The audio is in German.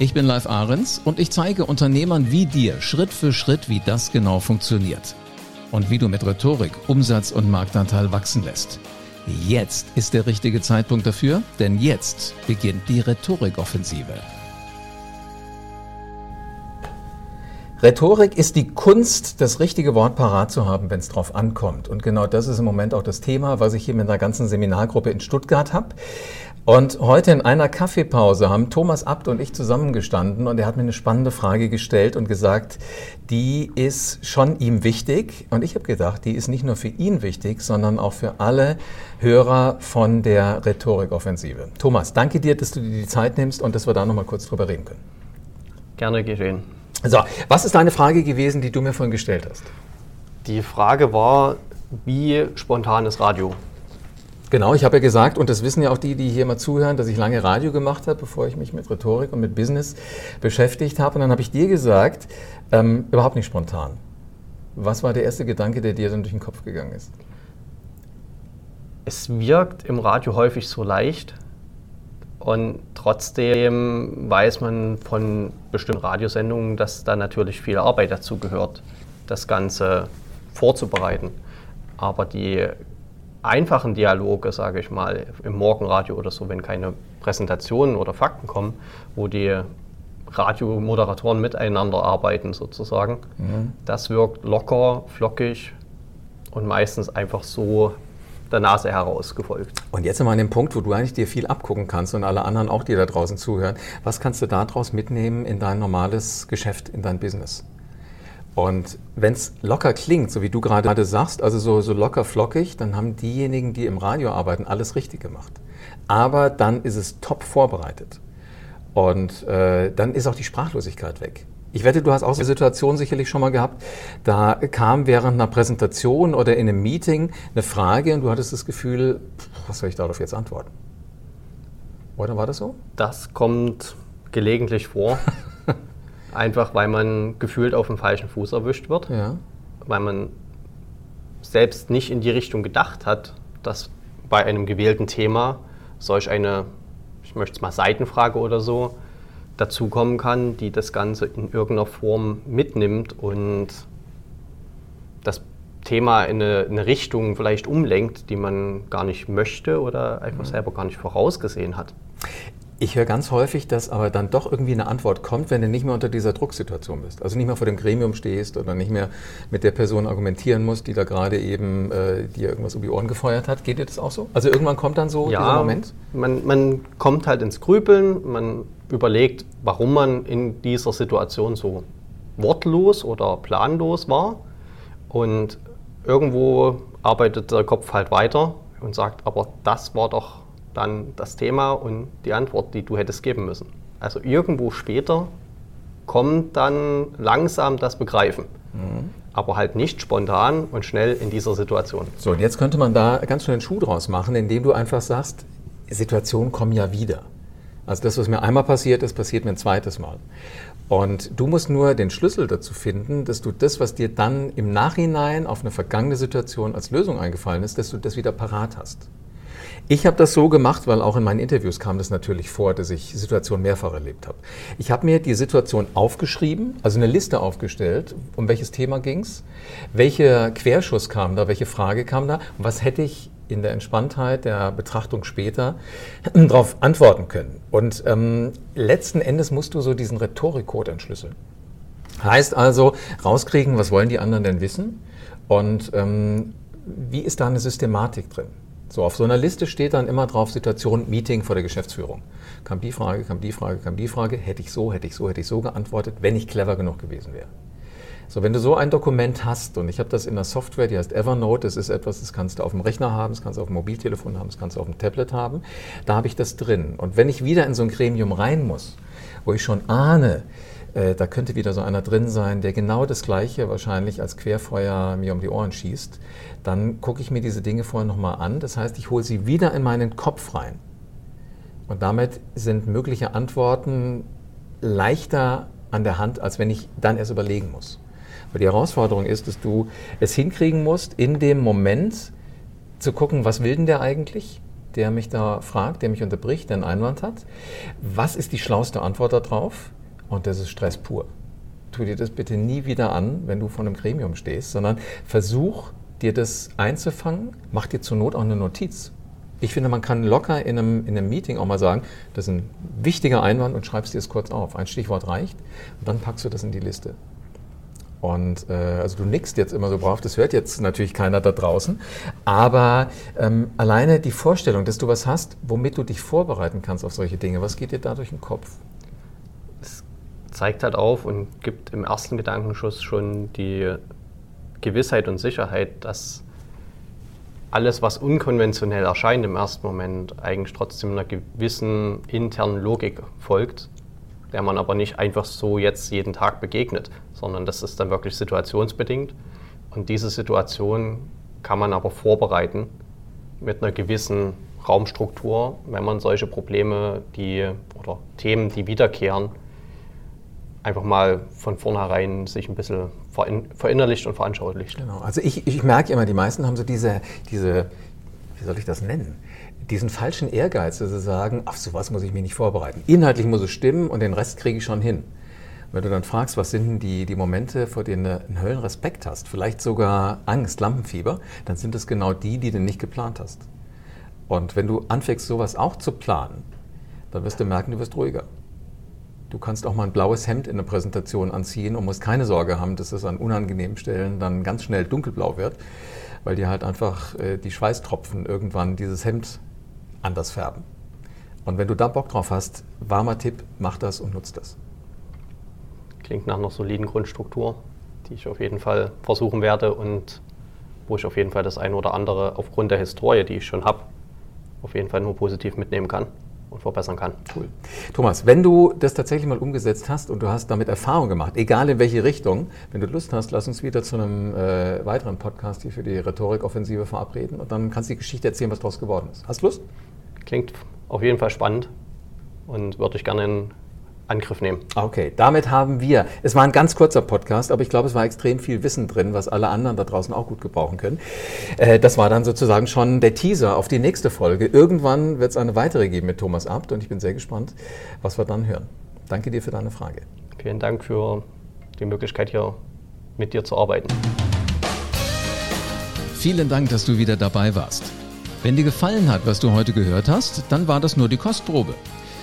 Ich bin Live Ahrens und ich zeige Unternehmern wie dir Schritt für Schritt, wie das genau funktioniert. Und wie du mit Rhetorik Umsatz und Marktanteil wachsen lässt. Jetzt ist der richtige Zeitpunkt dafür, denn jetzt beginnt die Rhetorikoffensive. Rhetorik ist die Kunst, das richtige Wort parat zu haben, wenn es drauf ankommt. Und genau das ist im Moment auch das Thema, was ich hier mit einer ganzen Seminargruppe in Stuttgart habe. Und heute in einer Kaffeepause haben Thomas Abt und ich zusammengestanden und er hat mir eine spannende Frage gestellt und gesagt, die ist schon ihm wichtig. Und ich habe gedacht, die ist nicht nur für ihn wichtig, sondern auch für alle Hörer von der Rhetorikoffensive. Thomas, danke dir, dass du dir die Zeit nimmst und dass wir da nochmal kurz drüber reden können. Gerne geschehen. So, was ist deine Frage gewesen, die du mir vorhin gestellt hast? Die Frage war, wie spontan ist Radio? Genau, ich habe ja gesagt, und das wissen ja auch die, die hier mal zuhören, dass ich lange Radio gemacht habe, bevor ich mich mit Rhetorik und mit Business beschäftigt habe. Und dann habe ich dir gesagt, ähm, überhaupt nicht spontan. Was war der erste Gedanke, der dir dann durch den Kopf gegangen ist? Es wirkt im Radio häufig so leicht, und trotzdem weiß man von bestimmten Radiosendungen, dass da natürlich viel Arbeit dazu gehört, das Ganze vorzubereiten. Aber die einfachen Dialoge, sage ich mal, im Morgenradio oder so, wenn keine Präsentationen oder Fakten kommen, wo die Radiomoderatoren miteinander arbeiten sozusagen, mhm. das wirkt locker, flockig und meistens einfach so der Nase herausgefolgt. Und jetzt sind wir an dem Punkt, wo du eigentlich dir viel abgucken kannst und alle anderen auch, die da draußen zuhören. Was kannst du daraus mitnehmen in dein normales Geschäft, in dein Business? Und wenn es locker klingt, so wie du gerade sagst, also so, so locker flockig, dann haben diejenigen, die im Radio arbeiten, alles richtig gemacht. Aber dann ist es top vorbereitet. Und äh, dann ist auch die Sprachlosigkeit weg. Ich wette, du hast auch so eine Situation sicherlich schon mal gehabt. Da kam während einer Präsentation oder in einem Meeting eine Frage und du hattest das Gefühl, was soll ich darauf jetzt antworten? Oder war das so? Das kommt gelegentlich vor. Einfach weil man gefühlt auf dem falschen Fuß erwischt wird. Ja. Weil man selbst nicht in die Richtung gedacht hat, dass bei einem gewählten Thema solch eine, ich möchte es mal Seitenfrage oder so, dazukommen kann, die das Ganze in irgendeiner Form mitnimmt und das Thema in eine, eine, Richtung vielleicht umlenkt, die man gar nicht möchte oder einfach mhm. selber gar nicht vorausgesehen hat. Ich höre ganz häufig, dass aber dann doch irgendwie eine Antwort kommt, wenn du nicht mehr unter dieser Drucksituation bist. Also nicht mehr vor dem Gremium stehst oder nicht mehr mit der Person argumentieren musst, die da gerade eben äh, dir irgendwas um die Ohren gefeuert hat. Geht dir das auch so? Also irgendwann kommt dann so ja, dieser Moment? Man, man kommt halt ins Grübeln, man überlegt, warum man in dieser Situation so wortlos oder planlos war. Und irgendwo arbeitet der Kopf halt weiter und sagt, aber das war doch dann das Thema und die Antwort, die du hättest geben müssen. Also irgendwo später kommt dann langsam das Begreifen. Mhm. Aber halt nicht spontan und schnell in dieser Situation. So, und jetzt könnte man da ganz schnell einen Schuh draus machen, indem du einfach sagst, Situationen kommen ja wieder. Also das, was mir einmal passiert ist, passiert mir ein zweites Mal. Und du musst nur den Schlüssel dazu finden, dass du das, was dir dann im Nachhinein auf eine vergangene Situation als Lösung eingefallen ist, dass du das wieder parat hast. Ich habe das so gemacht, weil auch in meinen Interviews kam das natürlich vor, dass ich Situationen mehrfach erlebt habe. Ich habe mir die Situation aufgeschrieben, also eine Liste aufgestellt, um welches Thema ging es, welcher Querschuss kam da, welche Frage kam da und was hätte ich in der Entspanntheit der Betrachtung später darauf antworten können. Und ähm, letzten Endes musst du so diesen Rhetorikcode entschlüsseln. Heißt also, rauskriegen, was wollen die anderen denn wissen und ähm, wie ist da eine Systematik drin? So, auf so einer Liste steht dann immer drauf Situation Meeting vor der Geschäftsführung. Kam die Frage, kam die Frage, kam die Frage, hätte ich so, hätte ich so, hätte ich so geantwortet, wenn ich clever genug gewesen wäre. So, wenn du so ein Dokument hast, und ich habe das in der Software, die heißt Evernote, das ist etwas, das kannst du auf dem Rechner haben, das kannst du auf dem Mobiltelefon haben, das kannst du auf dem Tablet haben, da habe ich das drin. Und wenn ich wieder in so ein Gremium rein muss, wo ich schon ahne, äh, da könnte wieder so einer drin sein, der genau das Gleiche wahrscheinlich als Querfeuer mir um die Ohren schießt, dann gucke ich mir diese Dinge vorher nochmal an. Das heißt, ich hole sie wieder in meinen Kopf rein. Und damit sind mögliche Antworten leichter an der Hand, als wenn ich dann erst überlegen muss. Weil die Herausforderung ist, dass du es hinkriegen musst, in dem Moment zu gucken, was will denn der eigentlich, der mich da fragt, der mich unterbricht, der einen Einwand hat. Was ist die schlauste Antwort darauf? Und das ist Stress pur. Tu dir das bitte nie wieder an, wenn du vor einem Gremium stehst, sondern versuch dir das einzufangen, mach dir zur Not auch eine Notiz. Ich finde, man kann locker in einem, in einem Meeting auch mal sagen, das ist ein wichtiger Einwand und schreibst dir es kurz auf. Ein Stichwort reicht und dann packst du das in die Liste. Und äh, also du nickst jetzt immer so brav, das hört jetzt natürlich keiner da draußen. Aber ähm, alleine die Vorstellung, dass du was hast, womit du dich vorbereiten kannst auf solche Dinge, was geht dir da durch den Kopf? Zeigt halt auf und gibt im ersten Gedankenschuss schon die Gewissheit und Sicherheit, dass alles, was unkonventionell erscheint im ersten Moment, eigentlich trotzdem einer gewissen internen Logik folgt, der man aber nicht einfach so jetzt jeden Tag begegnet, sondern das ist dann wirklich situationsbedingt. Und diese Situation kann man aber vorbereiten mit einer gewissen Raumstruktur, wenn man solche Probleme die, oder Themen, die wiederkehren, einfach mal von vornherein sich ein bisschen verinnerlicht und veranschaulicht. Genau. Also ich, ich merke immer, die meisten haben so diese, diese, wie soll ich das nennen? Diesen falschen Ehrgeiz, dass sie sagen, auf sowas muss ich mich nicht vorbereiten. Inhaltlich muss es stimmen und den Rest kriege ich schon hin. Wenn du dann fragst, was sind denn die, die Momente, vor denen du einen Höllenrespekt hast, vielleicht sogar Angst, Lampenfieber, dann sind es genau die, die du nicht geplant hast. Und wenn du anfängst, sowas auch zu planen, dann wirst du merken, du wirst ruhiger. Du kannst auch mal ein blaues Hemd in der Präsentation anziehen und musst keine Sorge haben, dass es an unangenehmen Stellen dann ganz schnell dunkelblau wird, weil dir halt einfach äh, die Schweißtropfen irgendwann dieses Hemd anders färben. Und wenn du da Bock drauf hast, warmer Tipp, mach das und nutz das. Klingt nach einer soliden Grundstruktur, die ich auf jeden Fall versuchen werde und wo ich auf jeden Fall das eine oder andere aufgrund der Historie, die ich schon habe, auf jeden Fall nur positiv mitnehmen kann und verbessern kann. Cool. Thomas, wenn du das tatsächlich mal umgesetzt hast und du hast damit Erfahrung gemacht, egal in welche Richtung, wenn du Lust hast, lass uns wieder zu einem äh, weiteren Podcast hier für die Rhetorikoffensive verabreden und dann kannst du die Geschichte erzählen, was daraus geworden ist. Hast du Lust? Klingt auf jeden Fall spannend und würde ich gerne in Angriff nehmen. Okay, damit haben wir, es war ein ganz kurzer Podcast, aber ich glaube, es war extrem viel Wissen drin, was alle anderen da draußen auch gut gebrauchen können. Äh, das war dann sozusagen schon der Teaser auf die nächste Folge. Irgendwann wird es eine weitere geben mit Thomas Abt und ich bin sehr gespannt, was wir dann hören. Danke dir für deine Frage. Vielen Dank für die Möglichkeit, hier mit dir zu arbeiten. Vielen Dank, dass du wieder dabei warst. Wenn dir gefallen hat, was du heute gehört hast, dann war das nur die Kostprobe.